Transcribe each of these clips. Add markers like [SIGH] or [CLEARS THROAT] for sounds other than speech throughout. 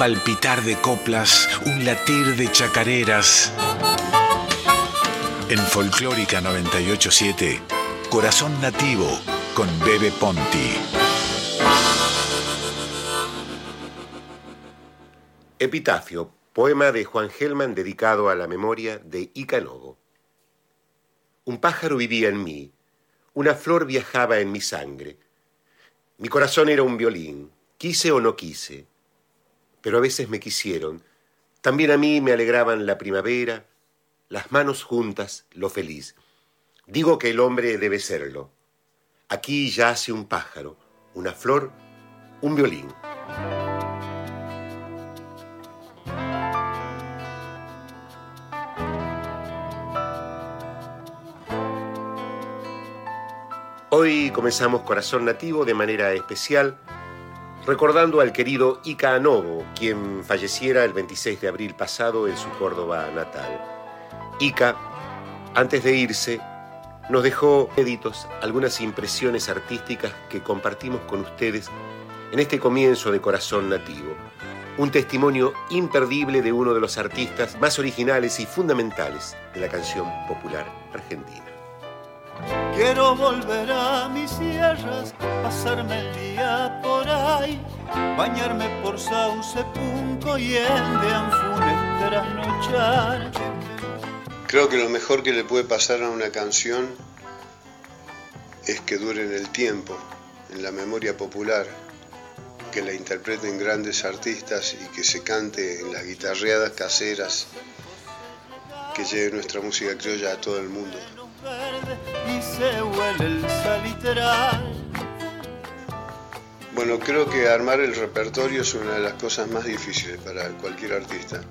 palpitar de coplas, un latir de chacareras. En Folclórica 987, Corazón Nativo con Bebe Ponti. Epitafio, poema de Juan Gelman dedicado a la memoria de Ica Novo. Un pájaro vivía en mí, una flor viajaba en mi sangre. Mi corazón era un violín, quise o no quise, pero a veces me quisieron. También a mí me alegraban la primavera, las manos juntas, lo feliz. Digo que el hombre debe serlo. Aquí yace un pájaro, una flor, un violín. Hoy comenzamos Corazón Nativo de manera especial, recordando al querido Ica Anovo, quien falleciera el 26 de abril pasado en su Córdoba natal. Ica, antes de irse, nos dejó editos algunas impresiones artísticas que compartimos con ustedes en este comienzo de Corazón Nativo. Un testimonio imperdible de uno de los artistas más originales y fundamentales de la canción popular argentina. Quiero volver a mis sierras, pasarme el día por ahí, bañarme por Sauce, Punco y el de Anfunes trasnochar. Creo que lo mejor que le puede pasar a una canción es que dure en el tiempo, en la memoria popular, que la interpreten grandes artistas y que se cante en las guitarreadas caseras, que lleve nuestra música criolla a todo el mundo se huele el salitral. Bueno, creo que armar el repertorio es una de las cosas más difíciles para cualquier artista.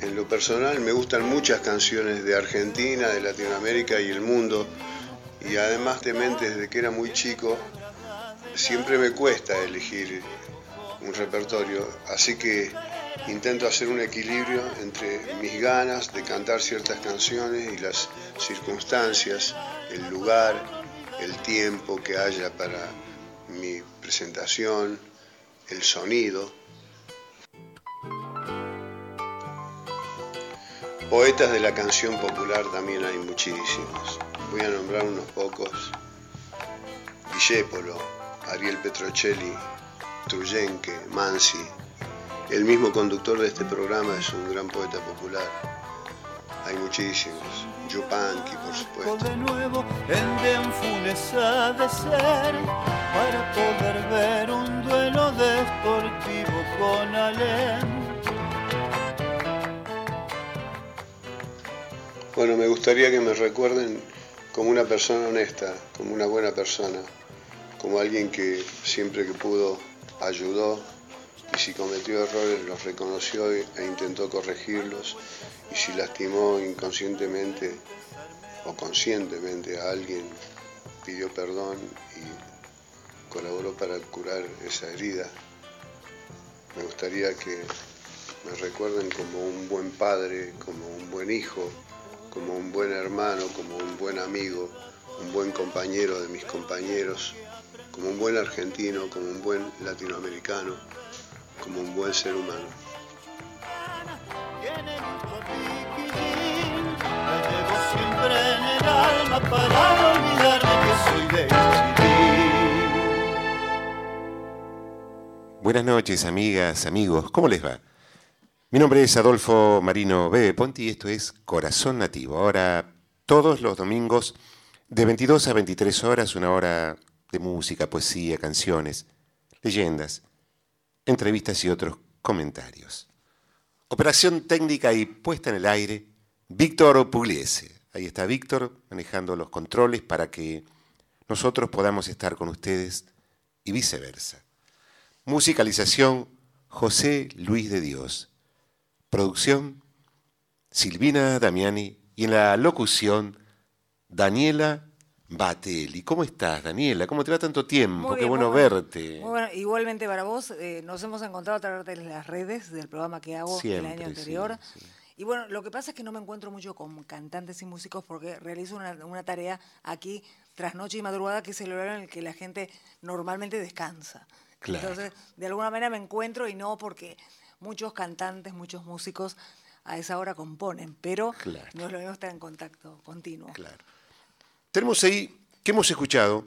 En lo personal me gustan muchas canciones de Argentina, de Latinoamérica y el mundo. Y además de desde que era muy chico, siempre me cuesta elegir un repertorio. Así que intento hacer un equilibrio entre mis ganas de cantar ciertas canciones y las circunstancias, el lugar, el tiempo que haya para mi presentación, el sonido. Poetas de la canción popular también hay muchísimos. Voy a nombrar unos pocos. Discépolo, Ariel Petrocelli, Truyenque, Mansi, el mismo conductor de este programa es un gran poeta popular. Hay muchísimos. Yupanqui, por supuesto. De nuevo en de ser para poder ver un duelo deportivo con Alén. Bueno, me gustaría que me recuerden como una persona honesta, como una buena persona, como alguien que siempre que pudo ayudó y si cometió errores los reconoció e intentó corregirlos y si lastimó inconscientemente o conscientemente a alguien pidió perdón y colaboró para curar esa herida. Me gustaría que me recuerden como un buen padre, como un buen hijo, como un buen hermano, como un buen amigo, un buen compañero de mis compañeros, como un buen argentino, como un buen latinoamericano como un buen ser humano. Buenas noches, amigas, amigos, ¿cómo les va? Mi nombre es Adolfo Marino B. Ponti y esto es Corazón Nativo. Ahora, todos los domingos, de 22 a 23 horas, una hora de música, poesía, canciones, leyendas, entrevistas y otros comentarios. Operación técnica y puesta en el aire, Víctor Pugliese. Ahí está Víctor manejando los controles para que nosotros podamos estar con ustedes y viceversa. Musicalización, José Luis de Dios. Producción, Silvina Damiani. Y en la locución, Daniela Batel. ¿Y cómo estás, Daniela? ¿Cómo te va tanto tiempo? Qué bueno, verte. Igualmente para vos, eh, nos hemos encontrado a través de las redes del programa que hago el año anterior. Y bueno, lo que pasa es que no me encuentro mucho con cantantes y músicos porque realizo una, tarea aquí tras noche y madrugada, que es el horario en el que la gente normalmente descansa. Entonces, de alguna manera me encuentro y no porque muchos cantantes, muchos músicos a esa hora componen, pero no es lo mismo estar en contacto continuo. Claro. Tenemos ahí, ¿qué hemos escuchado?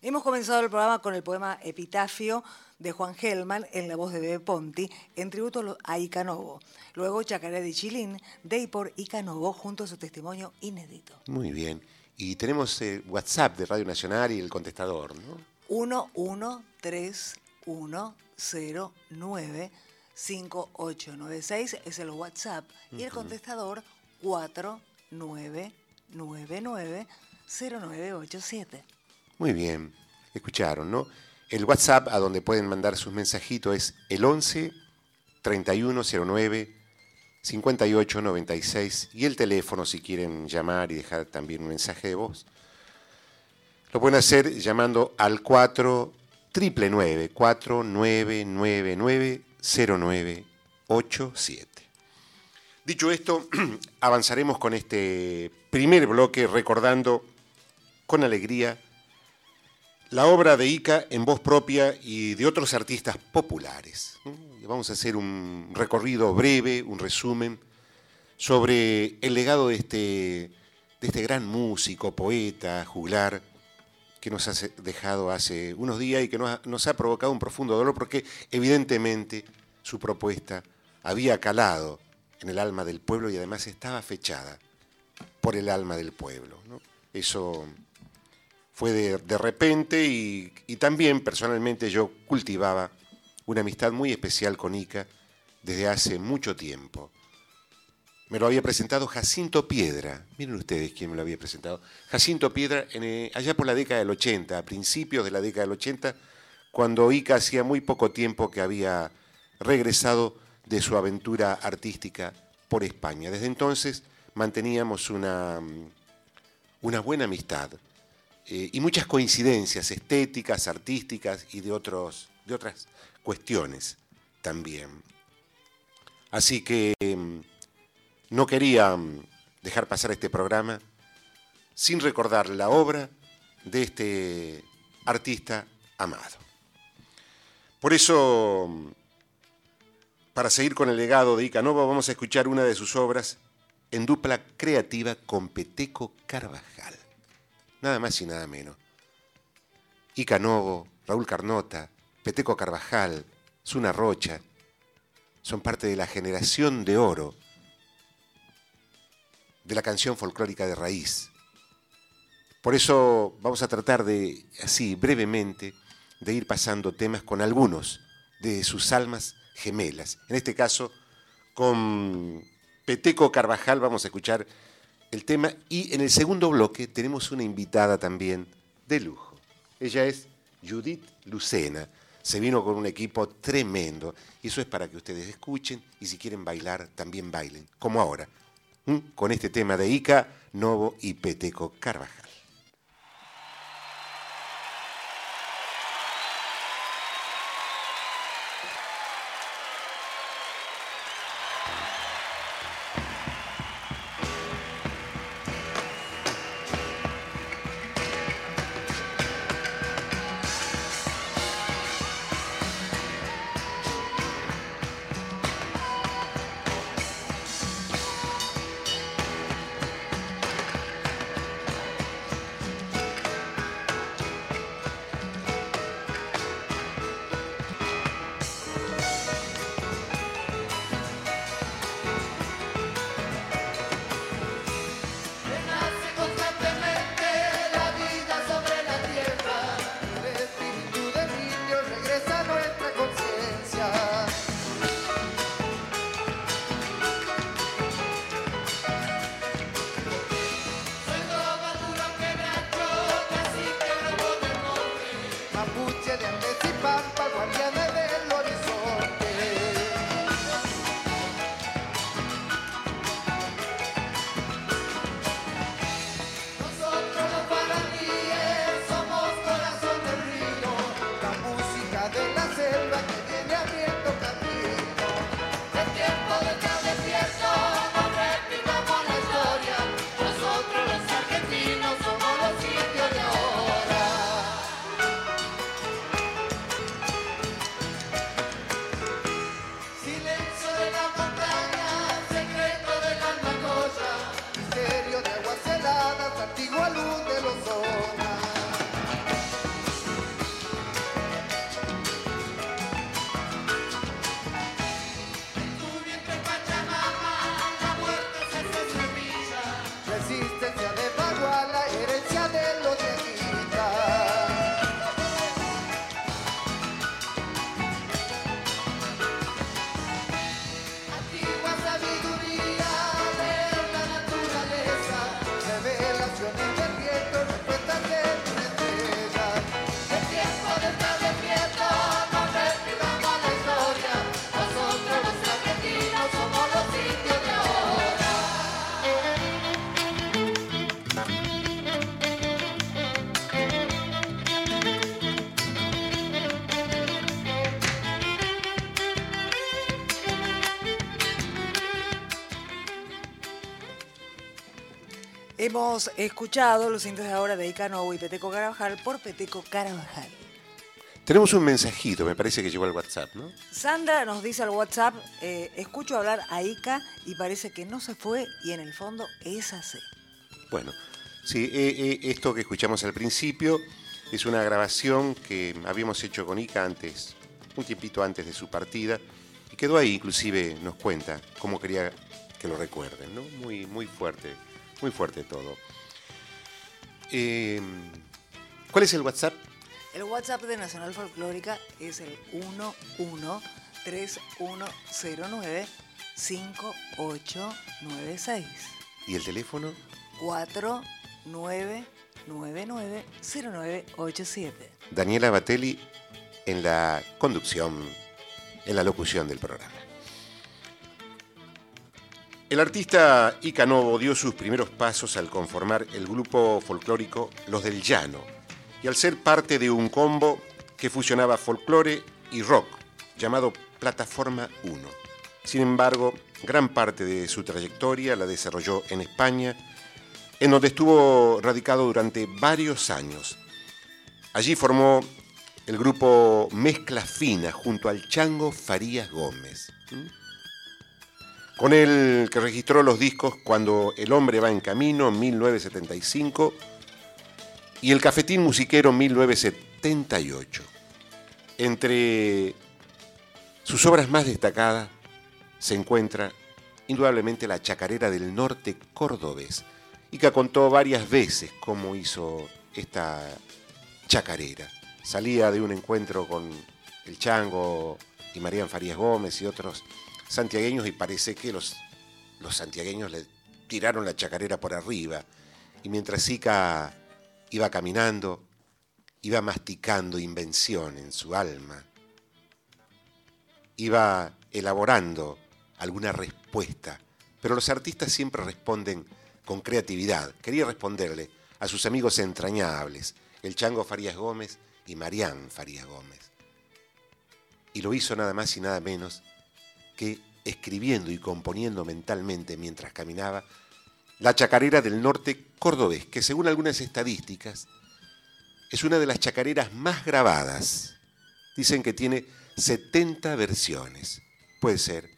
Hemos comenzado el programa con el poema Epitafio de Juan Gelman en la voz de Bebe Ponti, en tributo a Icanovo. Luego Chacaré de Chilín, de y junto a su testimonio inédito. Muy bien. Y tenemos el WhatsApp de Radio Nacional y el contestador, ¿no? 11310958896 es el WhatsApp y el contestador 49990987. Muy bien, escucharon, ¿no? El WhatsApp a donde pueden mandar sus mensajitos es el 11 3109 5896 y el teléfono si quieren llamar y dejar también un mensaje de voz. Lo pueden hacer llamando al 4 999 4999 0987. Dicho esto, [CLEARS THROAT] avanzaremos con este primer bloque recordando con alegría la obra de Ica en voz propia y de otros artistas populares. Vamos a hacer un recorrido breve, un resumen sobre el legado de este, de este gran músico, poeta, juglar, que nos ha dejado hace unos días y que nos ha, provocado un profundo dolor porque evidentemente su propuesta había calado en el alma del pueblo y además estaba fechada por el alma del pueblo. Eso fue de, repente y, también personalmente yo cultivaba una amistad muy especial con Ica desde hace mucho tiempo. Me lo había presentado Jacinto Piedra. Miren ustedes quién me lo había presentado. Jacinto Piedra eh, allá por la década del 80, a principios de la década del 80, cuando Ica hacía muy poco tiempo que había regresado de su aventura artística por España. Desde entonces manteníamos una, una buena amistad. Eh, y muchas coincidencias estéticas, artísticas y de, otros, de otras cuestiones también. Así que mm, no quería mm, dejar pasar este programa sin recordar la obra de este artista amado. Por eso, mm, para seguir con el legado de Icanova, vamos a escuchar una de sus obras en dupla creativa con Peteco Carvajal nada más y nada menos. Ica Novo, Raúl Carnota, Peteco Carvajal, Zuna Rocha, son parte de la generación de oro de la canción folclórica de raíz. Por eso vamos a tratar de, así brevemente, de ir pasando temas con algunos de sus almas gemelas. En este caso, con Peteco Carvajal vamos a escuchar el tema y en el segundo bloque tenemos una invitada también de lujo. Ella es Judith Lucena. Se vino con un equipo tremendo y eso es para que ustedes escuchen y si quieren bailar también bailen, como ahora, con este tema de Ica, Novo y Peteco Carvajal. Hemos escuchado los indios de ahora de Icanovo y Peteco Carabajal por Peteco Carabajal. Tenemos un mensajito, me parece que llegó al WhatsApp, ¿no? Sandra nos dice al WhatsApp, eh, escucho hablar a Ica y parece que no se fue y en el fondo es así. Bueno, sí, eh, eh, esto que escuchamos al principio es una grabación que habíamos hecho con Ica antes, un tiempito antes de su partida, y quedó ahí, inclusive nos cuenta cómo quería que lo recuerden, ¿no? Muy, muy fuerte, muy fuerte todo. ¿Cuál es el WhatsApp? El WhatsApp de Nacional Folclórica es el 1131095896. ¿Y el teléfono? 49990987. Daniela Batelli en la conducción, en la locución del programa. El artista Ica Novo dio sus primeros pasos al conformar el grupo folclórico Los del Llano, y al ser parte de un combo que fusionaba folclore y rock, llamado Plataforma 1. Sin embargo, gran parte de su trayectoria la desarrolló en España, en donde estuvo radicado durante varios años. Allí formó el grupo Mezcla Fina junto al Chango Farías Gómez. Con el que registró los discos Cuando el hombre va en camino en 1975 y el Cafetín Musiquero 1978. Entre sus obras más destacadas se encuentra indudablemente la Chacarera del Norte cordobés, y que contó varias veces cómo hizo esta chacarera. Salía de un encuentro con el Chango y Marían Farías Gómez y otros santiagueños y parece que los, los santiagueños le tiraron la chacarera por arriba. Y mientras Ica Iba caminando, iba masticando invención en su alma, iba elaborando alguna respuesta, pero los artistas siempre responden con creatividad. Quería responderle a sus amigos entrañables, el Chango Farías Gómez y Marián Farías Gómez. Y lo hizo nada más y nada menos que escribiendo y componiendo mentalmente mientras caminaba la chacarera del norte cordobés, que según algunas estadísticas es una de las chacareras más grabadas. Dicen que tiene 70 versiones. Puede ser.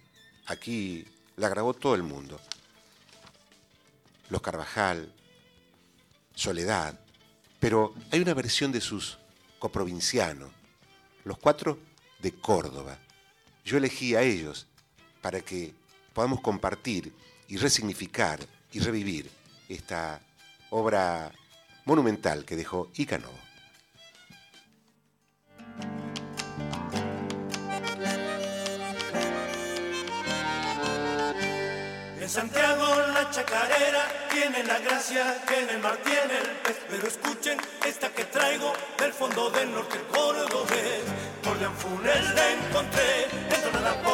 Aquí la grabó todo el mundo. Los Carvajal, Soledad, pero hay una versión de sus coprovincianos, los cuatro de Córdoba. Yo elegí a ellos para que podamos compartir y resignificar y revivir esta obra monumental que dejó Icano. En Santiago la chacarera tiene la gracia que en el mar tiene el pez. Pero escuchen esta que traigo del fondo del norte cordobés. Por Funes la encontré, por un grillo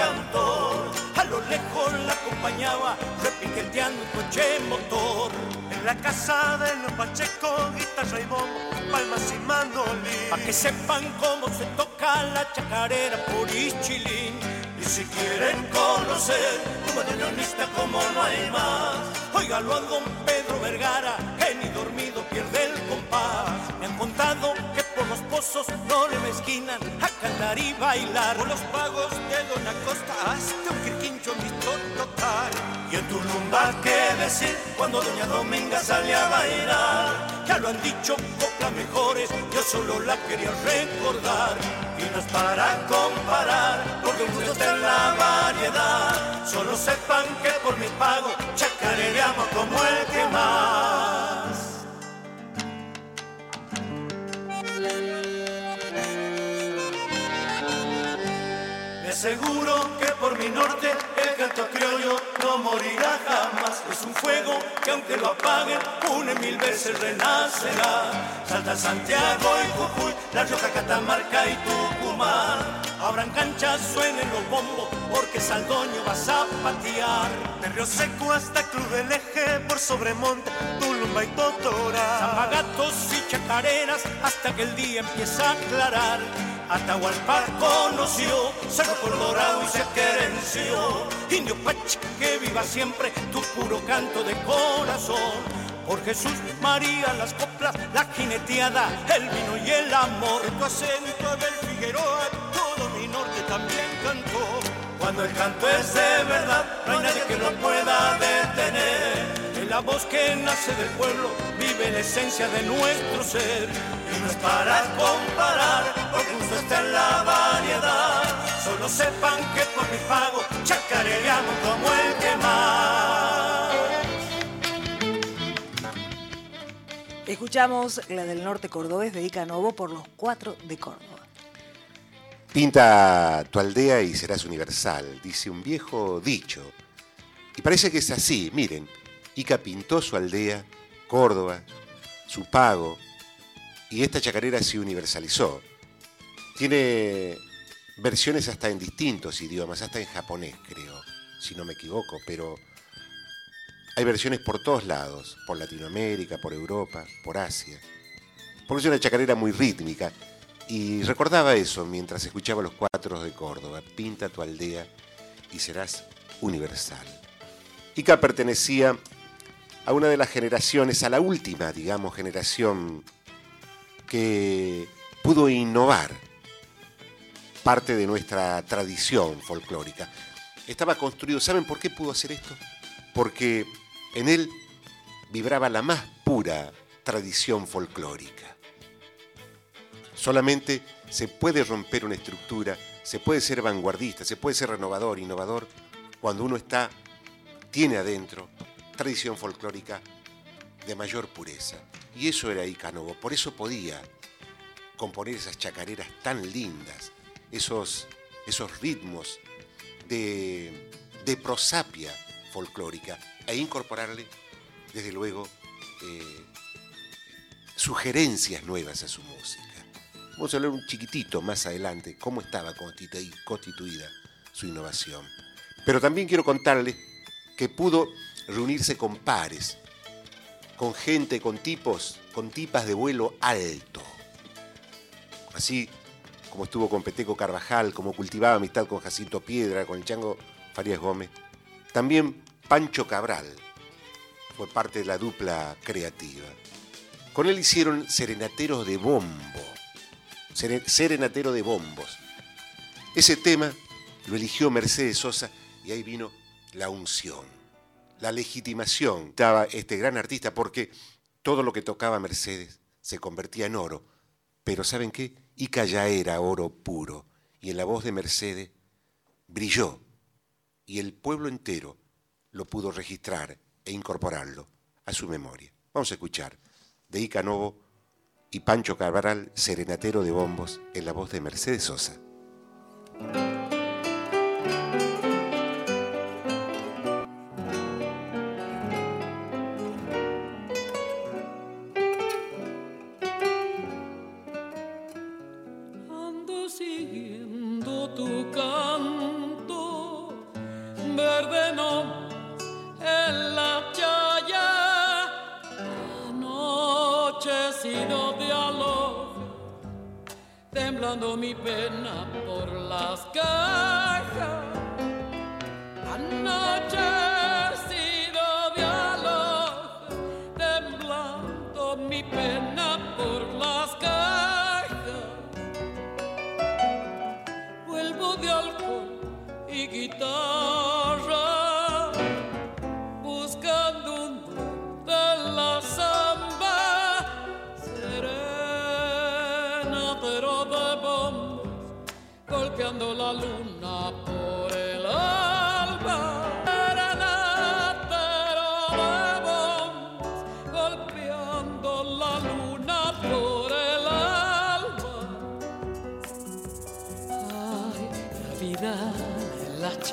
A lo lejos la acompañaba, repiqueteando un coche motor. En la casa de los Pacheco, guitarra y bombo, palmas y mandolín. Pa' que sepan cómo se toca la chacarera por Ichilín y si quieren conocer un bandoneonista como no hay más, óigalo a don Pedro Vergara, no le mezquinan a cantar y bailar. Por los pagos de Don Acosta hasta un quirquincho visto total. Y en Tulumba, ¿qué decir cuando Doña Dominga sale a bailar? Ya lo han dicho coplas mejores, yo solo la quería recordar. Y no es para comparar, porque el gusto está en la variedad. Solo sepan que por mi pago, chacareamos como el que más. Aseguro que por mi norte el canto criollo no morirá jamás. Es un fuego que aunque lo apaguen, une mil veces renacerá. Salta Santiago y Jujuy, La Rioja, Catamarca y Tucumán. Abran canchas, suenen los bombos, porque Saldoño vas a patear. De Río Seco hasta Cruz del Eje, por Sobremonte, Tulumba y Totora. Zapagatos y chacareras, hasta que el día empieza a aclarar Atahualpa conoció, Cerro Colorado y se querenció. Indio Pache, que viva siempre tu puro canto de corazón. Por Jesús, María, las coplas, la jineteada, el vino y el amor. Tu acento del Figueroa, todo mi norte también cantó. Cuando el canto es de verdad, no hay nadie que lo pueda detener. En la voz que nace del pueblo vive la esencia de nuestro ser. Y no es para comparar, porque justo está en la variedad. Solo sepan que por mi pago chacareamos como el que más. Escuchamos la del norte cordobés de Ica Novo por los cuatro de Córdoba. Pinta tu aldea y serás universal, dice un viejo dicho. Y parece que es así, miren, Ica pintó su aldea, Córdoba, su pago, y esta chacarera se universalizó. Tiene versiones hasta en distintos idiomas, hasta en japonés creo, si no me equivoco, pero hay versiones por todos lados, por Latinoamérica, por Europa, por Asia. Porque es una chacarera muy rítmica. Y recordaba eso mientras escuchaba los cuatro de Córdoba. Pinta tu aldea y serás universal. Ica pertenecía a una de las generaciones, a la última, digamos, generación que pudo innovar parte de nuestra tradición folclórica. Estaba construido, ¿saben por qué pudo hacer esto? Porque en él vibraba la más pura tradición folclórica. Solamente se puede romper una estructura, se puede ser vanguardista, se puede ser renovador, innovador, cuando uno está, tiene adentro tradición folclórica de mayor pureza. Y eso era Icanovo, por eso podía componer esas chacareras tan lindas, esos, esos ritmos de, de prosapia folclórica e incorporarle, desde luego, eh, sugerencias nuevas a su música. Vamos a hablar un chiquitito más adelante cómo estaba constituida su innovación. Pero también quiero contarle que pudo reunirse con pares, con gente, con tipos, con tipas de vuelo alto. Así como estuvo con Peteco Carvajal, como cultivaba amistad con Jacinto Piedra, con el Chango Farías Gómez. También Pancho Cabral fue parte de la dupla creativa. Con él hicieron Serenateros de Bombo. Serenatero de Bombos. Ese tema lo eligió Mercedes Sosa y ahí vino la unción, la legitimación. Estaba este gran artista porque todo lo que tocaba Mercedes se convertía en oro. Pero ¿saben qué? Ica ya era oro puro. Y en la voz de Mercedes brilló. Y el pueblo entero lo pudo registrar e incorporarlo a su memoria. Vamos a escuchar de Ica Novo y Pancho Cabral, serenatero de bombos, en la voz de Mercedes Sosa. Mi pena por las cajas. Anoche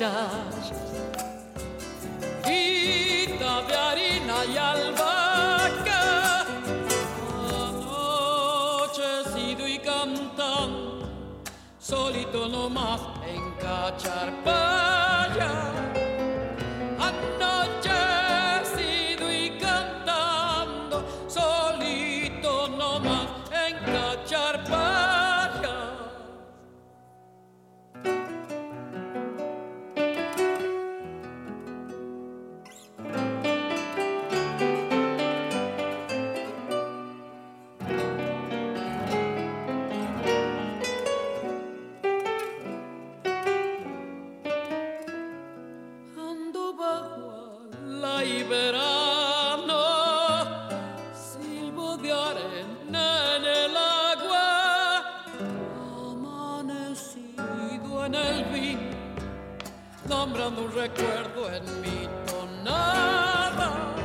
en las chayas, vida de harina y albahaca. Anochecido y cantando solito nomás en Cacharpaya. en el vino, nombrando un recuerdo en mi tonada.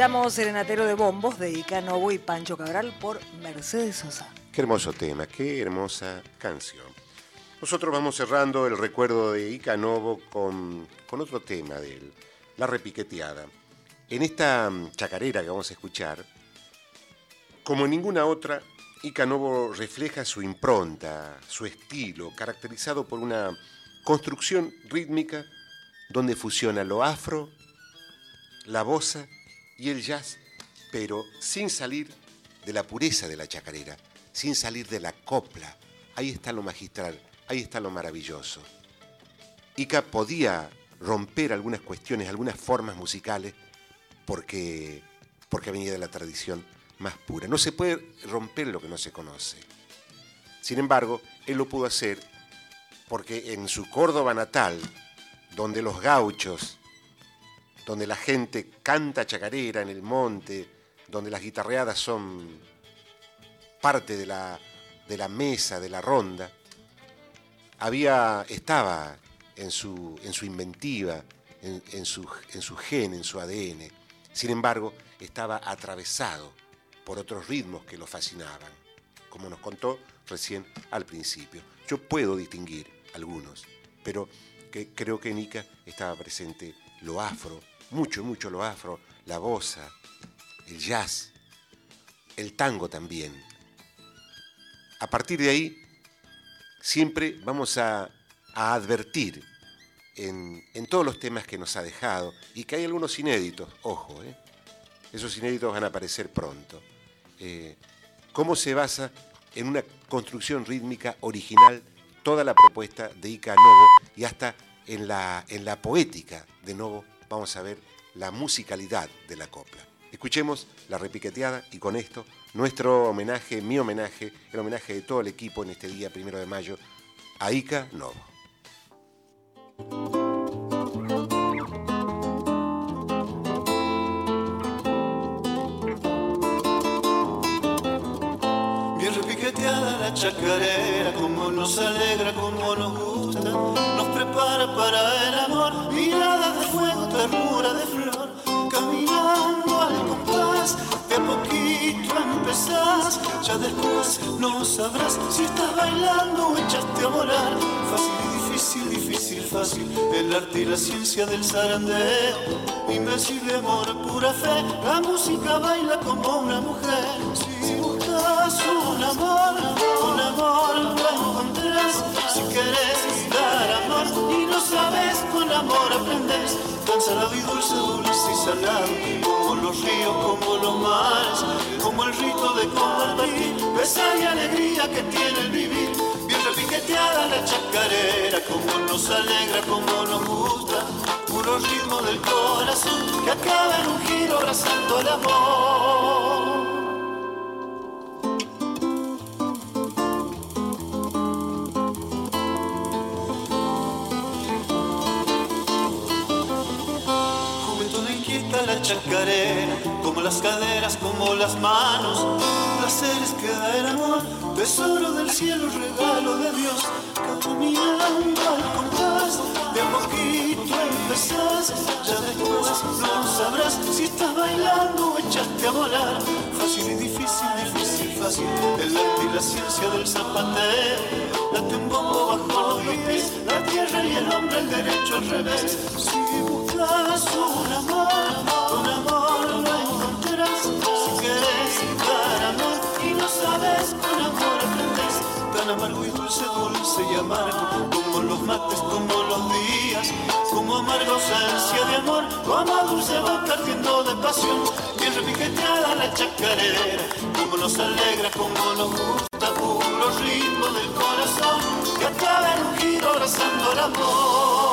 Escuchamos Serenatero de Bombos de Ica Novo y Pancho Cabral por Mercedes Sosa. Qué hermoso tema, qué hermosa canción. Nosotros vamos cerrando el recuerdo de Ica Novo con, con otro tema de él, la repiqueteada. En esta mm, chacarera que vamos a escuchar, como en ninguna otra, Ica Novo refleja su impronta, su estilo, caracterizado por una construcción rítmica donde fusiona lo afro, la bossa y el jazz, pero sin salir de la pureza de la chacarera, sin salir de la copla. Ahí está lo magistral, ahí está lo maravilloso. Ica podía romper algunas cuestiones, algunas formas musicales, porque, porque venía de la tradición más pura. No se puede romper lo que no se conoce. Sin embargo, él lo pudo hacer porque en su Córdoba natal, donde los gauchos, donde la gente canta chacarera en el monte, donde las guitarreadas son parte de la, de la mesa, de la ronda, había, estaba en su, en su inventiva, en, su, en su gen, en su ADN. Sin embargo, estaba atravesado por otros ritmos que lo fascinaban, como nos contó recién al principio. Yo puedo distinguir algunos, pero que creo que en estaba presente lo afro, mucho, mucho lo afro, la bossa, el jazz, el tango también. A partir de ahí, siempre vamos a, advertir en, en, todos los temas que nos ha dejado y que hay algunos inéditos, ojo, ¿eh? esos inéditos van a aparecer pronto. Eh, ¿Cómo se basa en una construcción rítmica original toda la propuesta de Ica Novo y hasta en la, en la poética de Novo vamos a ver la musicalidad de la copla. Escuchemos la repiqueteada y con esto nuestro homenaje, mi homenaje, el homenaje de todo el equipo en este día primero de mayo a Ica Novo. Chacarera, como nos alegra, como nos gusta, nos prepara para el amor, mirada de fuego, ternura de flor, caminando al compás, de a poquito empezás, ya después no sabrás si estás bailando o echaste a volar, fácil difícil, difícil, fácil, el arte y la ciencia del zarandeo, invencible amor, pura fe, la música baila como una mujer, un amor, un amor lo encontrarás, si querés dar amor y no sabes, con amor aprendes, tan salado y dulce, dulce y salado, como los ríos, como los mares, como el rito de compartir, pesar y alegría que tiene el vivir, bien repiqueteada la chacarera, como nos alegra, como nos gusta, puro ritmo del corazón, que acaba en un giro abrazando el amor. Chacarera, como las caderas, como las manos, placeres que da el amor, tesoro del cielo, regalo de Dios, caminando al compás, de a poquito empezás, ya después no aprendete a volar. Fácil y difícil, difícil, fácil. El arte y la ciencia del zapatero. Date un bombo bajo los pies. La tierra y el hombre, el derecho al revés. Si buscas un amor, un amor lo encontrarás. Si quieres amor y no sabes con amor aprendes. Tan amargo y dulce, dulce y amargo. Como los mates, como los días. Como amarga ausencia de amor. Como dulce boca ardiendo de pasión. Bien repiqueteada la chacarera. Como nos alegra, como nos gusta. Puro ritmo del corazón. Que acaba en un giro abrazando el amor.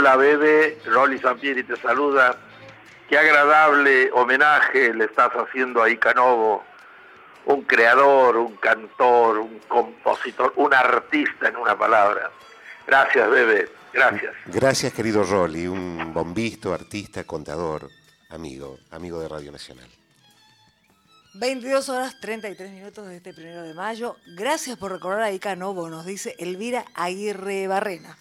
Hola Bebe, Rolly Sampieri te saluda. Qué agradable homenaje le estás haciendo a Icanovo, un creador, un cantor, un compositor, un artista en una palabra. Gracias Bebe, gracias. Gracias, querido Rolly, un bombisto, artista, contador, amigo, amigo de Radio Nacional. 22 horas 33 minutos de este primero de mayo. Gracias por recordar a Ica Novo, nos dice Elvira Aguirre Barrena.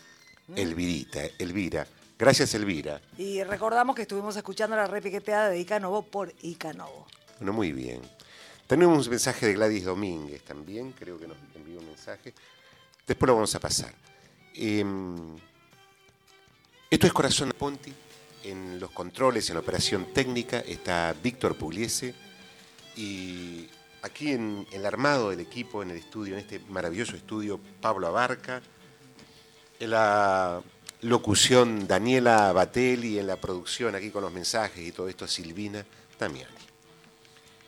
Elvirita, Elvira. Gracias, Elvira. Y recordamos que estuvimos escuchando la repiqueteada de Ica Novo por Ica Novo. Bueno, muy bien. Tenemos un mensaje de Gladys Domínguez también, creo que nos envió un mensaje. Después lo vamos a pasar. Em, esto es Corazón Ponti. En los controles, en la operación técnica, está Víctor Pugliese. Y aquí en el armado del equipo, en el estudio, en este maravilloso estudio, Pablo Abarca. En la locución, Daniela Batelli. En la producción, aquí con los mensajes y todo esto, Silvina Damiani.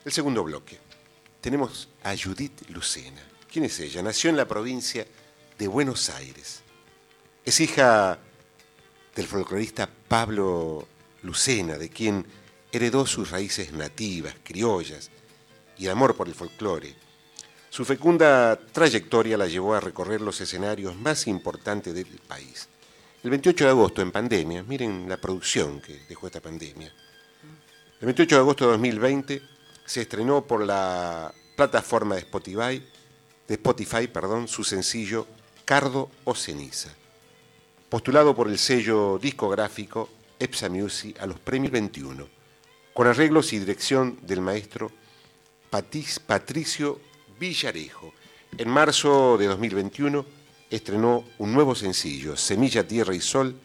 El segundo bloque. Tenemos a Judith Lucena. ¿Quién es ella? Nació en la provincia de Buenos Aires. Es hija del folclorista Pablo Lucena, de quien heredó sus raíces nativas, criollas y el amor por el folclore. Su fecunda trayectoria la llevó a recorrer los escenarios más importantes del país. El 28 de agosto, en pandemia, miren la producción que dejó esta pandemia. El 28 de agosto de 2020 se estrenó por la plataforma de Spotify, de Spotify perdón, su sencillo Cardo o Ceniza, postulado por el sello discográfico EPSA Music a los premios 21, con arreglos y dirección del maestro Patricio Villarejo. En marzo de 2021 estrenó un nuevo sencillo, Semilla, Tierra y Sol,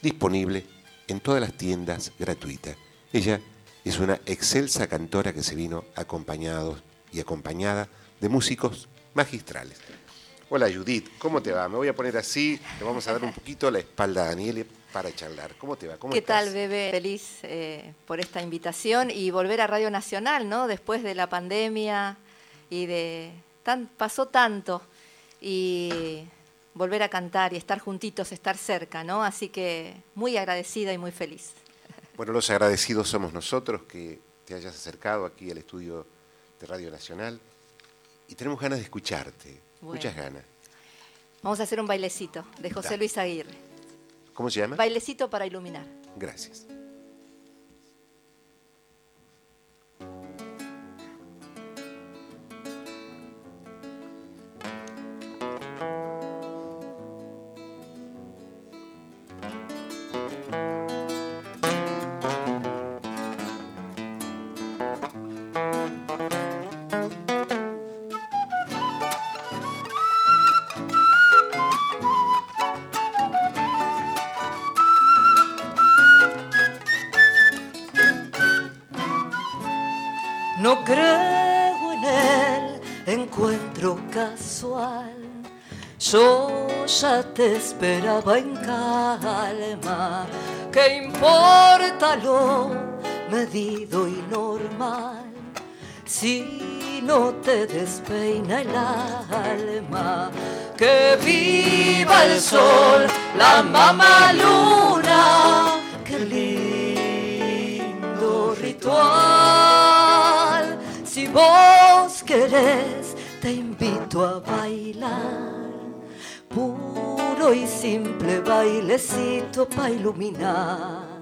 disponible en todas las tiendas gratuitas. Ella es una excelsa cantora que se vino acompañado y acompañada de músicos magistrales. Hola Judith, ¿cómo te va? Me voy a poner así, le vamos a dar un poquito la espalda a Daniele para charlar. ¿Cómo te va? ¿Cómo ¿Qué estás? tal, bebé? Feliz eh, por esta invitación y volver a Radio Nacional, ¿no? Después de la pandemia y de... Tan, pasó tanto y volver a cantar y estar juntitos, estar cerca, ¿no? Así que muy agradecida y muy feliz. Bueno, los agradecidos somos nosotros que te hayas acercado aquí al estudio de Radio Nacional y tenemos ganas de escucharte, Bueno. muchas ganas. Vamos a hacer un bailecito de José. Luis Aguirre. ¿Cómo se llama? Bailecito para iluminar. Gracias. Esperaba en calma. ¿Qué importa lo medido y normal? Si no te despeina el alma. Que viva el sol, la mamá luna. Qué lindo ritual. Si vos querés, te invito a bailar. Puro y simple bailecito para iluminar.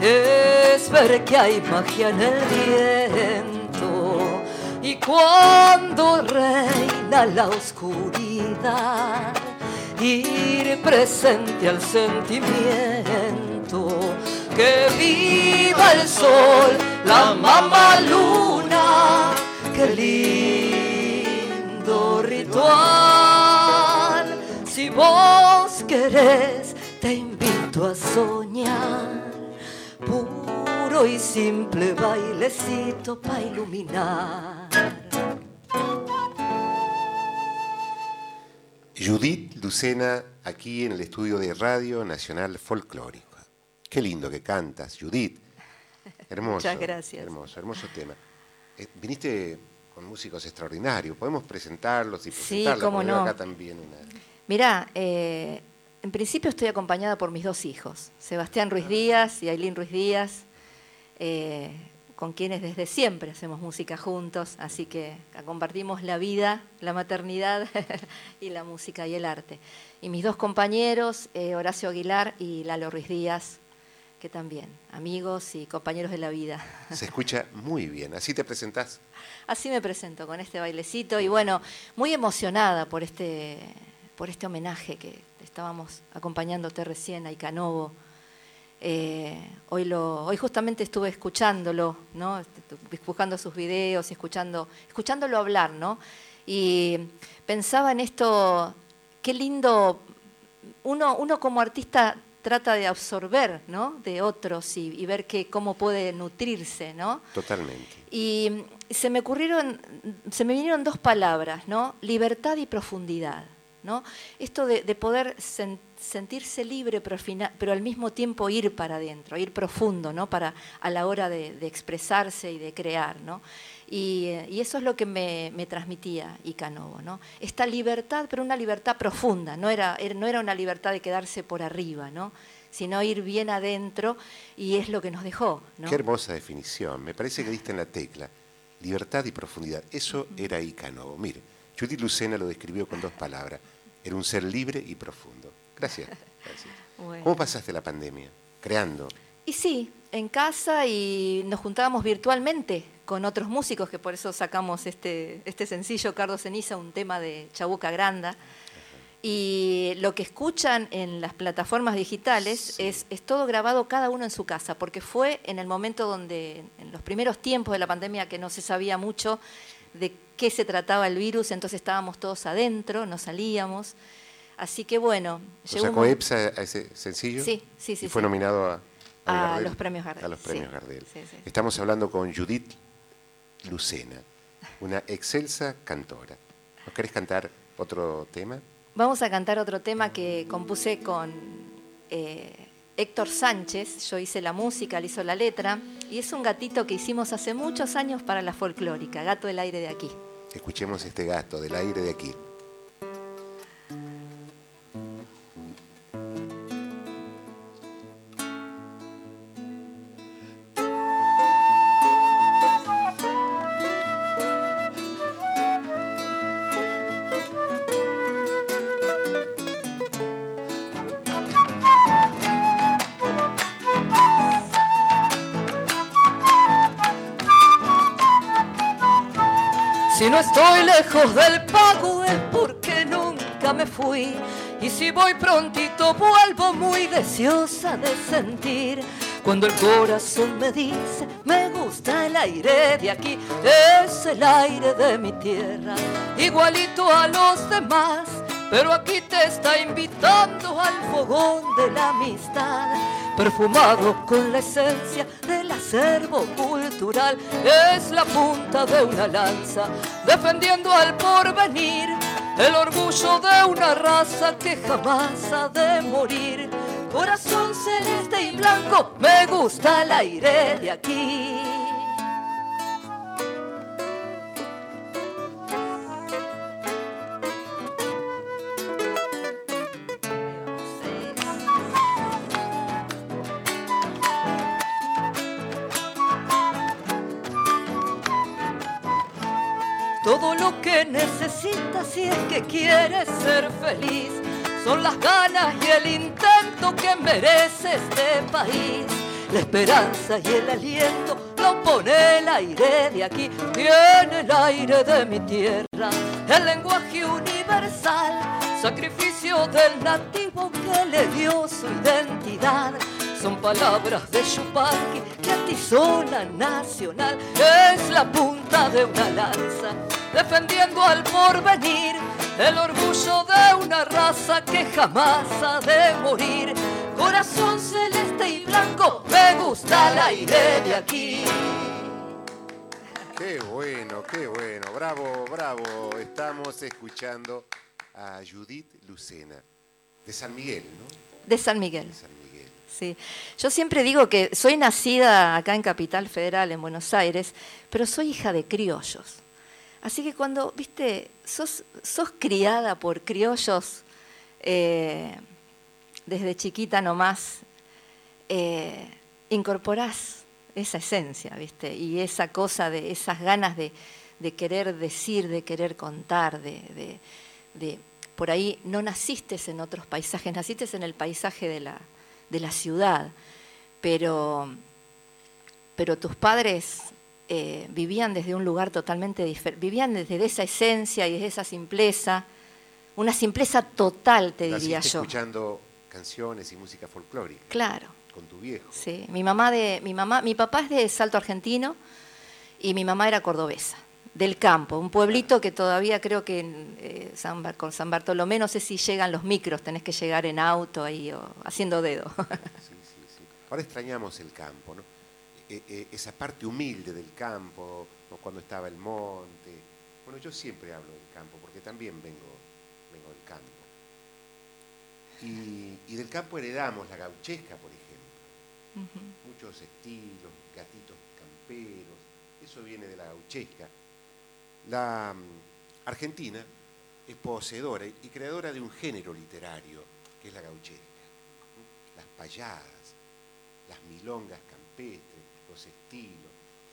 Es ver que hay magia en el viento y cuando reina la oscuridad ir presente al sentimiento que viva el sol, la mamá luna, qué lindo ritual. Si vos querés, te invito a soñar. Puro y simple bailecito para iluminar. Judith Lucena, aquí en el estudio de Radio Nacional Folclórico. Qué lindo que cantas, Judith. Hermoso. Muchas gracias. Hermoso, hermoso tema. Eh, viniste con músicos extraordinarios. Podemos presentarlos y Sí, presentarlos. cómo porque veo no. acá también una. Mirá, eh, en principio estoy acompañada por mis dos hijos, Sebastián Ruiz Díaz y Ailín Ruiz Díaz, eh, con quienes desde siempre hacemos música juntos, así que compartimos la vida, la maternidad [LAUGHS] y la música y el arte. Y mis dos compañeros, eh, Horacio Aguilar y Lalo Ruiz Díaz, que también, amigos y compañeros de la vida. [LAUGHS] Se escucha muy bien. Así te presentás. Así me presento con este bailecito y bueno, muy emocionada por este, por este homenaje que estábamos acompañándote recién a Icanovo. Eh, hoy, lo, hoy justamente estuve escuchándolo, ¿no? Este, buscando sus videos y escuchando, escuchándolo hablar, ¿no? Y pensaba en esto, qué lindo, uno, uno como artista trata de absorber ¿no? de otros y, y ver que, cómo puede nutrirse, ¿no? Totalmente. Y se me ocurrieron, se me vinieron dos palabras, ¿no? Libertad y profundidad, ¿no? Esto de, de poder sen- sentirse libre, pero, al fina- pero al mismo tiempo ir para adentro, ir profundo, ¿no? Para, a la hora de, de expresarse y de crear, ¿no? Y, eh, y eso es lo que me, me transmitía Icanovo, ¿no? Esta libertad, pero una libertad profunda, no era, era- no era una libertad de quedarse por arriba, ¿no? Sino ir bien adentro y es lo que nos dejó, ¿no? Qué hermosa definición. Me parece que diste en la tecla. Libertad y profundidad. Eso era Icanovo. Mire, Judith Lucena lo describió con dos palabras. Era un ser libre y profundo. Gracias. gracias. [LAUGHS] Bueno. ¿Cómo pasaste la pandemia? Creando. Y sí, en casa y nos juntábamos virtualmente con otros músicos, que por eso sacamos este, este sencillo, Cardo Ceniza, un tema de Chabuca Granda. Y lo que escuchan en las plataformas digitales es, es todo grabado cada uno en su casa, porque fue en el momento donde, en los primeros tiempos de la pandemia, que no se sabía mucho de qué se trataba el virus, entonces estábamos todos adentro, no salíamos. Así que bueno, ¿Lo llegó un sacó mo- EPSA a ese sencillo? Sí, sí, sí, Y fue sí. nominado a, A Gardel. los premios Gardel, A los premios sí. Gardel. Sí. Estamos hablando con Judith Lucena, una excelsa cantora. ¿Nos querés cantar otro tema? Vamos a cantar otro tema que compuse con eh, Héctor Sánchez. Yo hice la música, él hizo la letra. Y es un gatito que hicimos hace muchos años para la folclórica, Gato del Aire de aquí. Escuchemos este gato del aire de aquí. Estoy lejos del pago es porque nunca me fui. Y si voy prontito vuelvo muy deseosa de sentir. Cuando el corazón me dice, me gusta el aire de aquí, es el aire de mi tierra, igualito a los demás. Pero aquí te está invitando al fogón de la amistad, perfumado con la esencia del acervo cultural. Es la punta de una lanza, defendiendo al porvenir, el orgullo de una raza que jamás ha de morir. Corazón celeste y blanco, me gusta el aire de aquí. Necesitas si es que quieres ser feliz. son las ganas y el intento que merece este país. La esperanza y el aliento lo pone el aire de aquí, tiene el aire de mi tierra, el lenguaje universal, sacrificio del nativo que le dio su identidad. Son palabras de Chupanqui que atizó la nacional, es la punta de una lanza, defendiendo al porvenir el orgullo de una raza que jamás ha de morir. Corazón celeste y blanco, me gusta el aire de aquí. Qué bueno, qué bueno. Bravo, bravo. Estamos escuchando a Judith Lucena, de San Miguel, ¿no? De San Miguel. De San Miguel. Sí. Yo siempre digo que soy nacida acá en Capital Federal, en Buenos Aires, pero soy hija de criollos. Así que cuando, viste, sos, criada por criollos eh, desde chiquita nomás, eh, incorporás esa esencia, viste, y esa cosa de esas ganas de, querer decir, de querer contar, de, por ahí no naciste en otros paisajes, naciste en el paisaje de la, de la ciudad, pero, pero tus padres eh, vivían desde un lugar totalmente diferente, vivían desde esa esencia y desde esa simpleza, una simpleza total, te diría yo. escuchando canciones y música folclórica Claro, con tu viejo. sí. Mi mamá de, mi mamá, mi papá es de Salto Argentino y mi mamá era cordobesa, del campo, un pueblito que todavía creo que eh, San Bar- con San Bartolomé no sé si llegan los micros, tenés que llegar en auto ahí o haciendo dedo. Sí, sí, sí. Ahora extrañamos el campo, ¿no? E- e- esa parte humilde del campo, ¿no? cuando estaba el monte. Bueno, yo siempre hablo del campo porque también vengo, vengo del campo. Y, y del campo heredamos la gauchesca, por ejemplo. Muchos estilos, gatitos camperos, eso viene de la gauchesca. La mm, Argentina es poseedora y creadora de un género literario, que es la gauchesca las payadas, las milongas campestres, los estilos.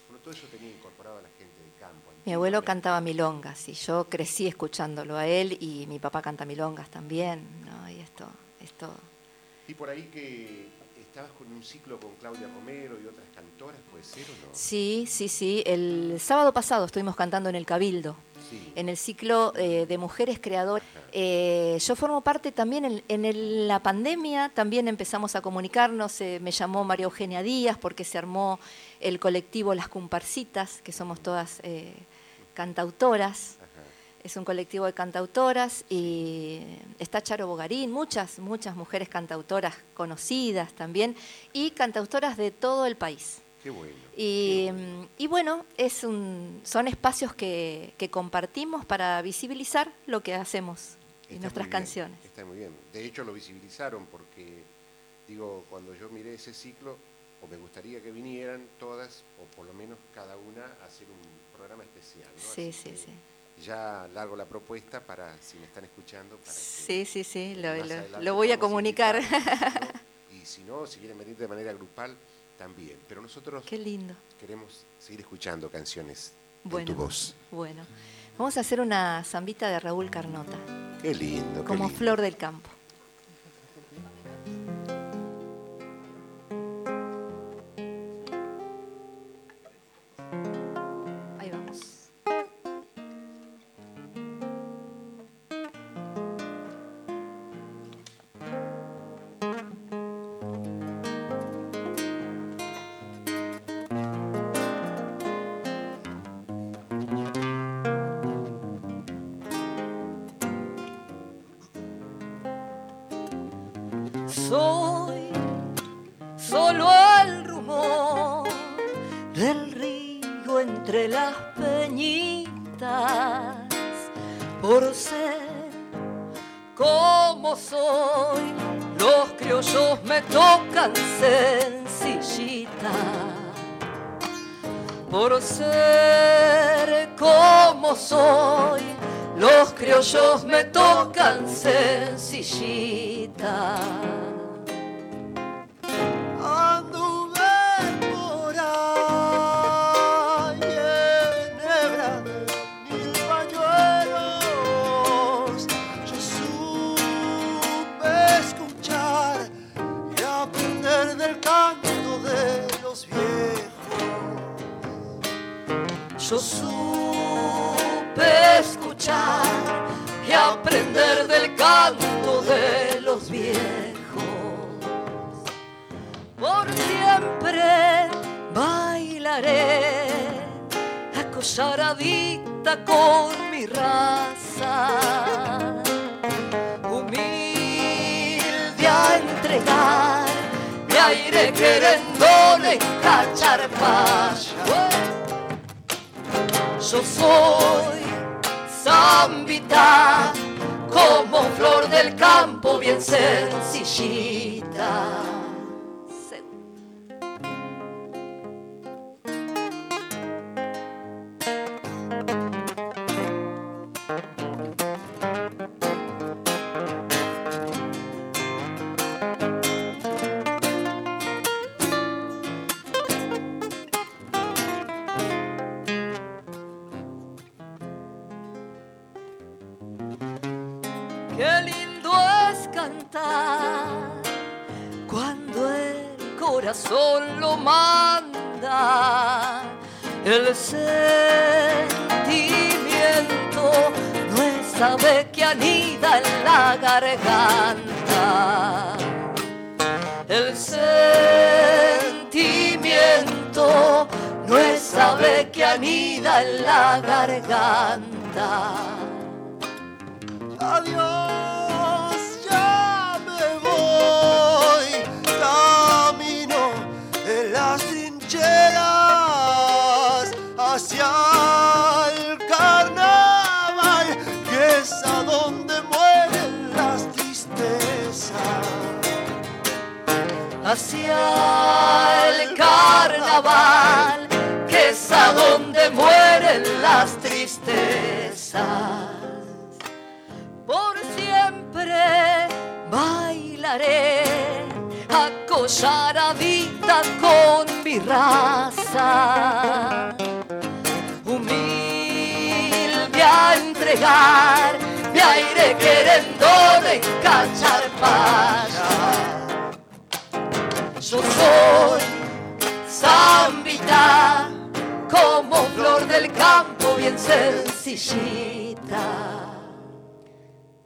Bueno, todo eso tenía incorporado a la gente del campo. Mi abuelo cantaba milongas y yo crecí escuchándolo a él y mi papá canta milongas también, ¿no? Y esto, esto, Y por ahí que estabas con un ciclo con Claudia Romero y otras cantoras, ¿puede ser o no? sí, sí, sí. El sábado pasado estuvimos cantando en el Cabildo, Sí. en el ciclo eh, de mujeres creadoras. Eh, yo formo parte también en, en el- la pandemia, también empezamos a comunicarnos. eh, me llamó María Eugenia Díaz porque se armó el colectivo Las Comparsitas, que somos todas eh, cantautoras. Ajá. Es un colectivo de cantautoras y está Charo Bogarín, muchas, muchas mujeres cantautoras conocidas también y cantautoras de todo el país. Qué bueno. Y, y bueno, es un, son espacios que, que compartimos para visibilizar lo que hacemos y Está nuestras muy bien, canciones. Está muy bien. De hecho, lo visibilizaron porque, digo, cuando yo miré ese ciclo, o me gustaría que vinieran todas, o por lo menos cada una, a hacer un programa especial. ¿no? Sí, Así sí, que sí. Ya largo la propuesta para, si me están escuchando, para que Sí, sí, sí, lo, lo- lo voy a comunicar. [LAUGHS] Y si no, si quieren venir de manera grupal, también. Pero nosotros Qué lindo. queremos seguir escuchando canciones Bueno, en tu voz. bueno. Vamos a hacer una zambita de Raúl Carnota, Qué lindo, qué como lindo. flor del campo. Del río entre las peñitas por ser como soy. Los criollos me tocan sencillita por ser como soy. Los criollos me tocan sencillita. Yo supe escuchar y aprender del canto de los viejos. Por siempre bailaré acosaradita con mi raza. Humilde a entregar mi aire querendón en cacharpaya. Yo soy zambita, como flor del campo bien sencillita. Qué lindo es cantar cuando el corazón lo manda. El sentimiento no es ave que anida en la garganta. El sentimiento no es ave que anida en la garganta. Adiós, hacia el carnaval, que es a donde mueren las tristezas. Por siempre bailaré acosaradita con mi raza. Humilde a entregar mi aire querendón en cacharpaya. Yo soy zambita, como flor del campo bien sencillita.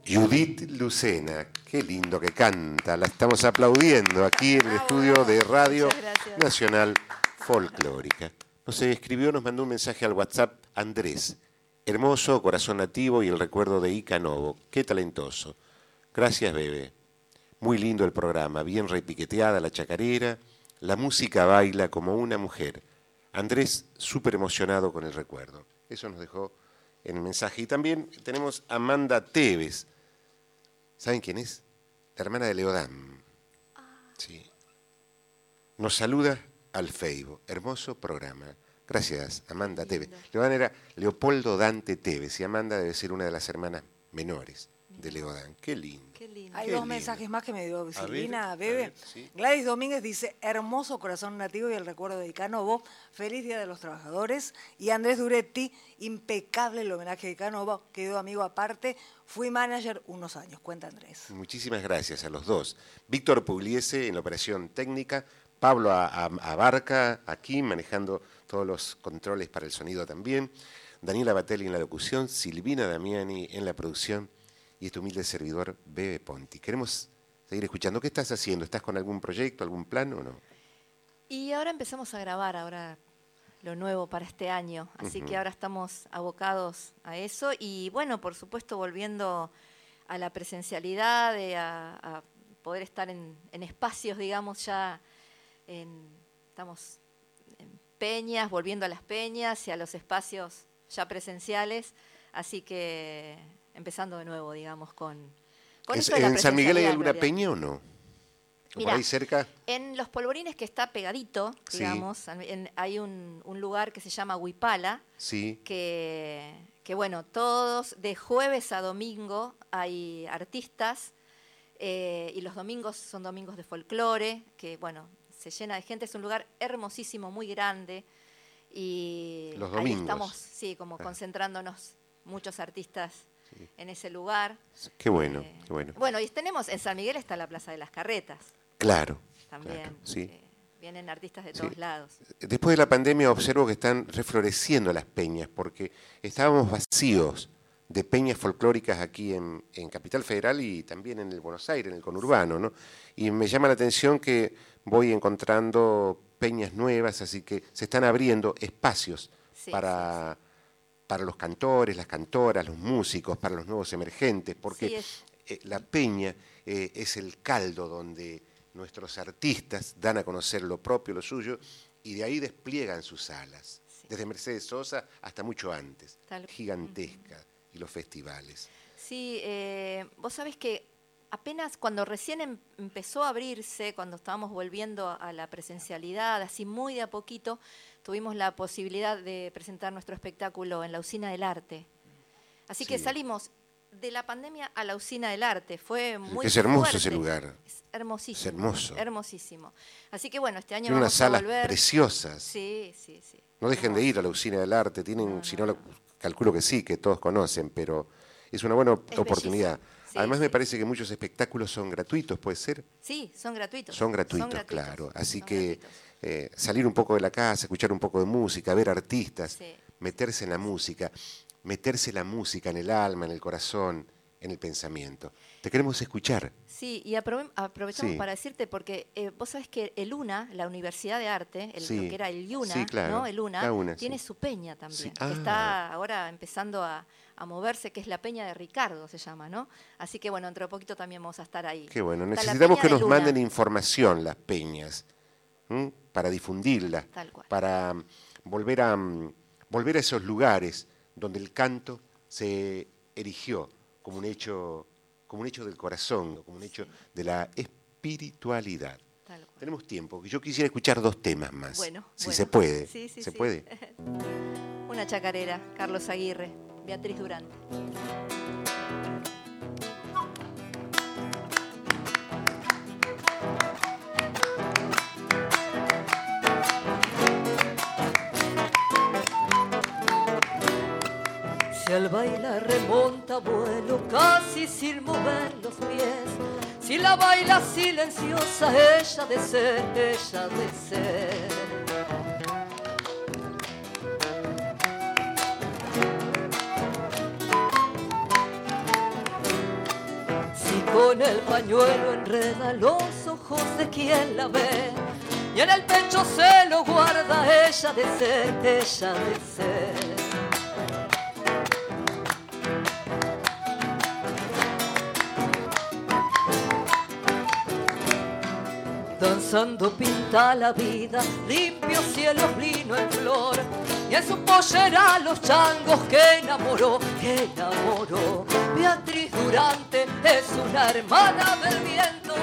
Judith Lucena, qué lindo que canta, la estamos aplaudiendo aquí en el estudio de Radio. Nacional Folclórica. Nos escribió, nos mandó un mensaje al WhatsApp Andrés. Hermoso, corazón nativo y el recuerdo de Ica Novo. Qué talentoso. Gracias, bebé. Muy lindo el programa, bien repiqueteada la chacarera, la música baila como una mujer. Andrés, súper emocionado con el recuerdo. Eso nos dejó en el mensaje. Y también tenemos a Amanda Teves. ¿Saben quién es? La hermana de Leodán. Sí. Nos saluda al Facebook. Hermoso programa. Gracias, Amanda Teves. Leodán era Leopoldo Dante Teves y Amanda debe ser una de las hermanas menores de Leodán. Qué lindo. Qué lindo. Hay Qué dos lindo. mensajes más que me dio ver, Silvina, a Bebe. ver, sí. Gladys Domínguez dice, hermoso corazón nativo y el recuerdo de Icanovo, feliz Día de los Trabajadores. Y Andrés Duretti, impecable el homenaje de Icanovo, quedó amigo aparte, fui manager unos años, cuenta Andrés. Muchísimas gracias a los dos. Víctor Pugliese en la operación técnica, Pablo Abarca aquí manejando todos los controles para el sonido también, Daniela Batelli en la locución, Silvina Damiani en la producción y este humilde servidor Bebe Ponti. Queremos seguir escuchando. ¿Qué estás haciendo? ¿Estás con algún proyecto, algún plan o no? Y ahora empezamos a grabar, ahora lo nuevo para este año. Así que ahora estamos abocados a eso. Y bueno, por supuesto, volviendo a la presencialidad, de a, a poder estar en, en espacios, digamos, ya en- estamos en peñas, volviendo a las peñas y a los espacios ya presenciales. Así que empezando de nuevo, digamos, con, con ¿En, esto de la en San Miguel hay alguna peña o no? ¿O por Mirá, ahí cerca? En Los Polvorines, que está pegadito, Sí. digamos, en- hay un, un lugar que se llama Huipala, Sí. que, que, bueno, todos, de jueves a domingo hay artistas, eh, y los domingos son domingos de folclore, que, bueno, se llena de gente, es un lugar hermosísimo, muy grande, y Los ahí domingos. estamos, sí, como Ah. concentrándonos muchos artistas en ese lugar. Qué bueno, Eh, qué bueno. Bueno, y tenemos, en San Miguel está la Plaza de las Carretas. Claro, también. sí. eh, vienen artistas de Sí. todos lados. Después de la pandemia observo que están refloreciendo las peñas, porque estábamos vacíos de peñas folclóricas aquí en, en Capital Federal y también en el Buenos Aires, en el conurbano, ¿no? Y me llama la atención que voy encontrando peñas nuevas, así que se están abriendo espacios Sí, para, para los cantores, las cantoras, los músicos, para los nuevos emergentes, porque Sí, eh, la peña eh, es el caldo donde nuestros artistas dan a conocer lo propio, lo suyo, y de ahí despliegan sus alas, Sí. desde Mercedes Sosa hasta mucho antes, Tal- gigantesca, y los festivales. Sí, eh, vos sabés que apenas cuando recién em- empezó a abrirse, cuando estábamos volviendo a- a la presencialidad, así muy de a poquito, tuvimos la posibilidad de presentar nuestro espectáculo en la Usina del Arte. Así que salimos de la pandemia a la Usina del Arte. Fue muy es hermoso ese lugar. Es hermosísimo. Es hermoso. Hermosísimo. Así que bueno, este año Tiene unas vamos a salas volver. preciosas. Sí, sí, sí. No dejen de ir a la usina del arte, tienen, No, no, si no, lo- no. calculo que sí, que todos conocen, pero es una buena Es oportunidad. bellísimo. Sí, Además me parece que muchos espectáculos son gratuitos, ¿puede ser? Sí, son gratuitos. Son gratuitos, claro. Así son que eh, salir un poco de la casa, escuchar un poco de música, ver artistas, Sí. meterse en la música, meterse la música en el alma, en el corazón, en el pensamiento. Te queremos escuchar. Sí, y aprove- aprovechamos Sí. para decirte, porque eh, vos sabés que el UNA, la Universidad de Arte, el, Sí. lo que era el IUNA, Sí, claro, ¿no? el UNA, UNA, tiene su peña también, que Ah. está ahora empezando a, a moverse, que es la peña de Ricardo, se llama, ¿no? Así que bueno, dentro de poquito también vamos a estar ahí. Qué bueno, Está necesitamos que nos UNA. manden información las peñas, ¿m? para difundirla, Tal cual. para mm, volver a, mm, volver a esos lugares donde el canto se erigió como un hecho, como un hecho del corazón, como un hecho de la espiritualidad. Tenemos tiempo, que yo quisiera escuchar dos temas más, Bueno, si bueno. se puede. Sí, sí, ¿Se sí. puede? [LAUGHS] Una chacarera, Carlos Aguirre, Beatriz Durante. Si al bailar remonta vuelo casi sin mover los pies, si la baila silenciosa ella de ser, ella de ser. Si con el pañuelo enreda los ojos de quien la ve y en el pecho se lo guarda ella de ser, ella de ser. Danzando pinta la vida, limpio cielo lino en flor. Y en su pollera los changos que enamoró, que enamoró. Beatriz Durante es una hermana del viento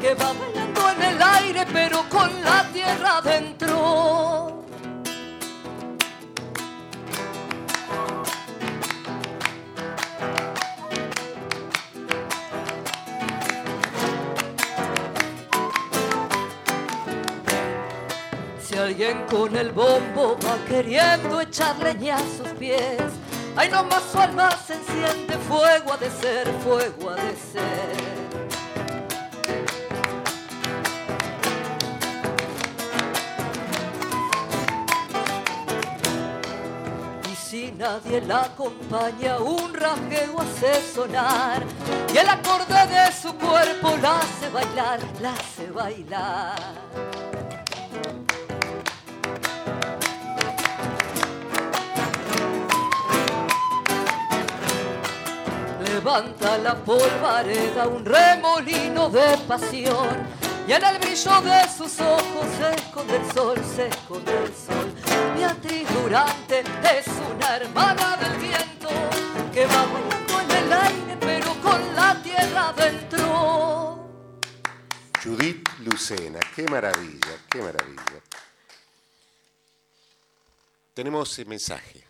que va bailando en el aire pero con la tierra adentro. Con el bombo va queriendo echar leña a sus pies, ahí nomás su alma se enciende, fuego ha de ser, fuego ha de ser. Y si nadie la acompaña, un rasgueo hace sonar. Y el acorde de su cuerpo la hace bailar, la hace bailar. Levanta la polvareda un remolino de pasión y en el brillo de sus ojos se esconde el sol, se esconde el sol. Beatriz Durante es una hermana del viento que va volando en el aire pero con la tierra adentro. Judith Lucena, qué maravilla, qué maravilla. Tenemos el mensaje.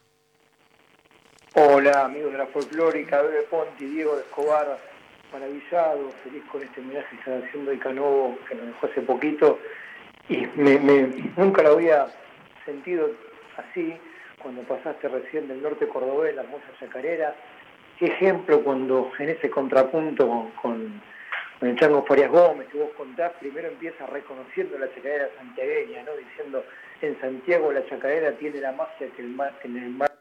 Hola, amigos de la folclórica, Bebe Ponti, Diego de Escobar, maravillado, feliz con este homenaje que están haciendo de Canovo, que nos dejó hace poquito, y nunca lo había sentido así, cuando pasaste recién del norte cordobés, la hermosa chacarera, qué ejemplo cuando en ese contrapunto con, con con el Chango Farias Gómez, que vos contás, primero empieza reconociendo la chacarera santiagueña, ¿no? diciendo, en Santiago la chacarera tiene la magia que, el mar, en el mar...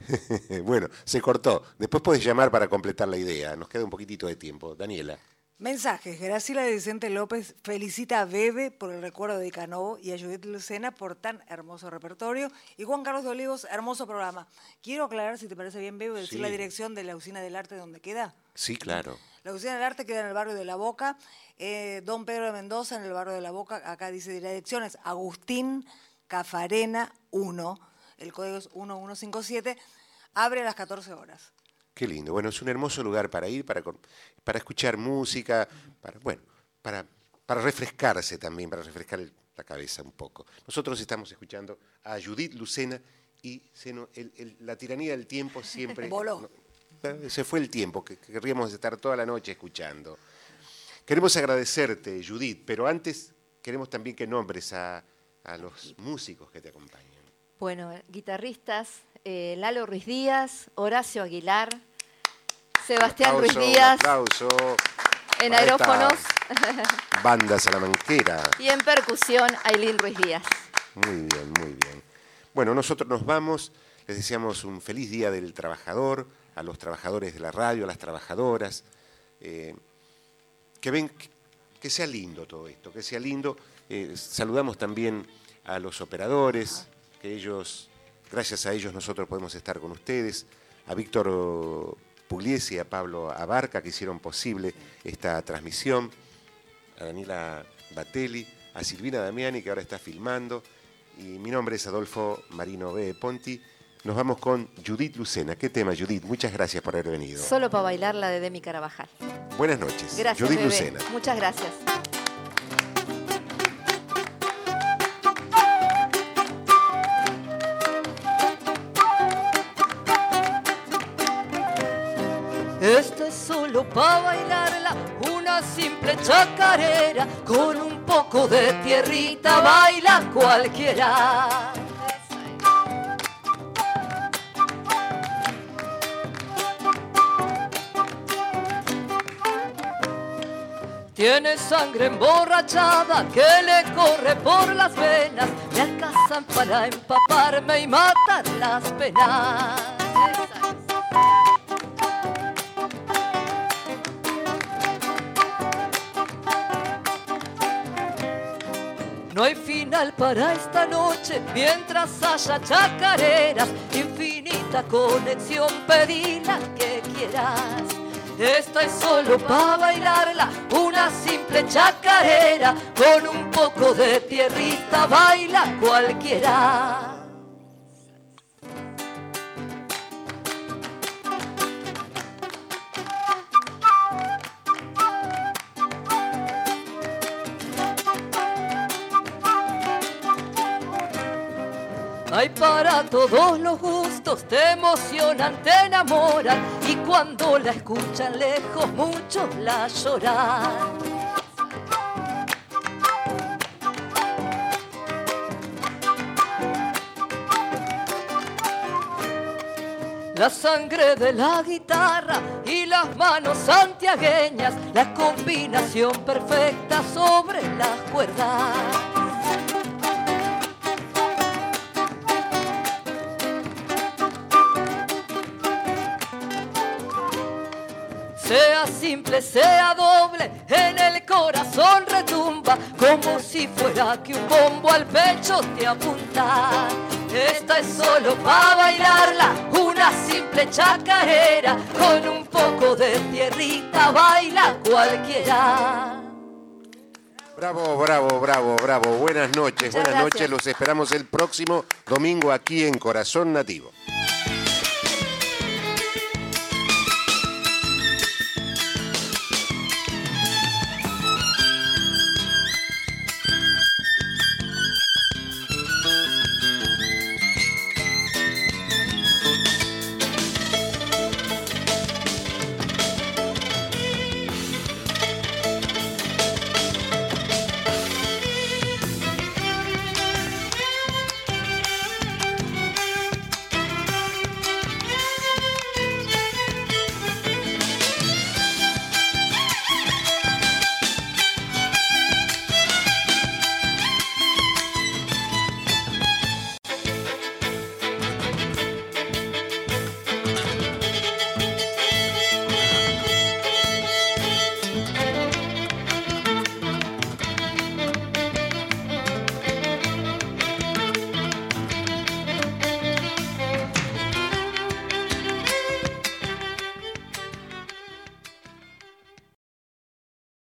[LAUGHS] bueno, se cortó. Después podés llamar para completar la idea. Nos queda un poquitito de tiempo. Daniela. Mensajes. Graciela Vicente López felicita a Bebe por el recuerdo de Canovo y a Judith Lucena por tan hermoso repertorio. Y Juan Carlos de Olivos, hermoso programa. Quiero aclarar, si te parece bien, Bebe, decir Sí. la dirección de la Usina del Arte donde queda. Sí, claro. La Usina del Arte queda en el barrio de La Boca. eh, Don Pedro de Mendoza, en el barrio de La Boca. Acá dice direcciones. Agustín Cafarena 1. El código es 1157. Abre a las 14 horas. Qué lindo. Bueno, es un hermoso lugar para ir, para, para escuchar música, para, bueno, para, para refrescarse también, para refrescar el- la cabeza un poco. Nosotros estamos escuchando a Judith Lucena y se no- el- el- la tiranía del tiempo siempre... [LAUGHS] Voló. no, eh, se fue el tiempo, que que querríamos estar toda la noche escuchando. Queremos agradecerte, Judith, pero antes queremos también que nombres a, a los músicos que te acompañan. Bueno, guitarristas, eh, Lalo Ruiz Díaz, Horacio Aguilar, Sebastián Aplauso, Ruiz Díaz, un aplauso en aerófonos Banda salamanquera. [LAUGHS] y en percusión, Ailín Ruiz Díaz. Muy bien, muy bien. Bueno, nosotros nos vamos, les deseamos un feliz día del trabajador, a los trabajadores de la radio, a las trabajadoras, eh, que ven que, que sea lindo todo esto, que sea lindo. Eh, saludamos también a los operadores, que ellos, gracias a ellos nosotros podemos estar con ustedes, a Víctor Pugliese y a Pablo Abarca que hicieron posible esta transmisión, a Daniela Batelli, a Silvina Damiani que ahora está filmando, y mi nombre es Adolfo Marino B. Ponti. Nos vamos con Judith Lucena. ¿Qué tema, Judith? Muchas gracias por haber venido. Solo para bailar la de Demi Carabajal. Buenas noches. Gracias, Judith bebé. Lucena. Muchas gracias. Para bailarla, una simple chacarera, con un poco de tierrita baila cualquiera. Tiene sangre emborrachada que le corre por las venas, me alcanzan para empaparme y matar las penas. Final para esta noche mientras haya chacareras, infinita conexión, pedí la que quieras. Esta es solo para bailarla, una simple chacarera, con un poco de tierrita baila cualquiera. Para todos los gustos, te emocionan, te enamoran y cuando la escuchan lejos muchos la lloran. La sangre de la guitarra y las manos santiagueñas, la combinación perfecta sobre las cuerdas. Sea simple, sea doble, en el corazón retumba como si fuera que un bombo al pecho te apunta. Esta es solo para bailarla, una simple chacarera, con un poco de tierrita baila cualquiera. Bravo, bravo, bravo, bravo. Buenas noches, Muchas buenas noches. Los esperamos el próximo domingo aquí en Corazón Nativo.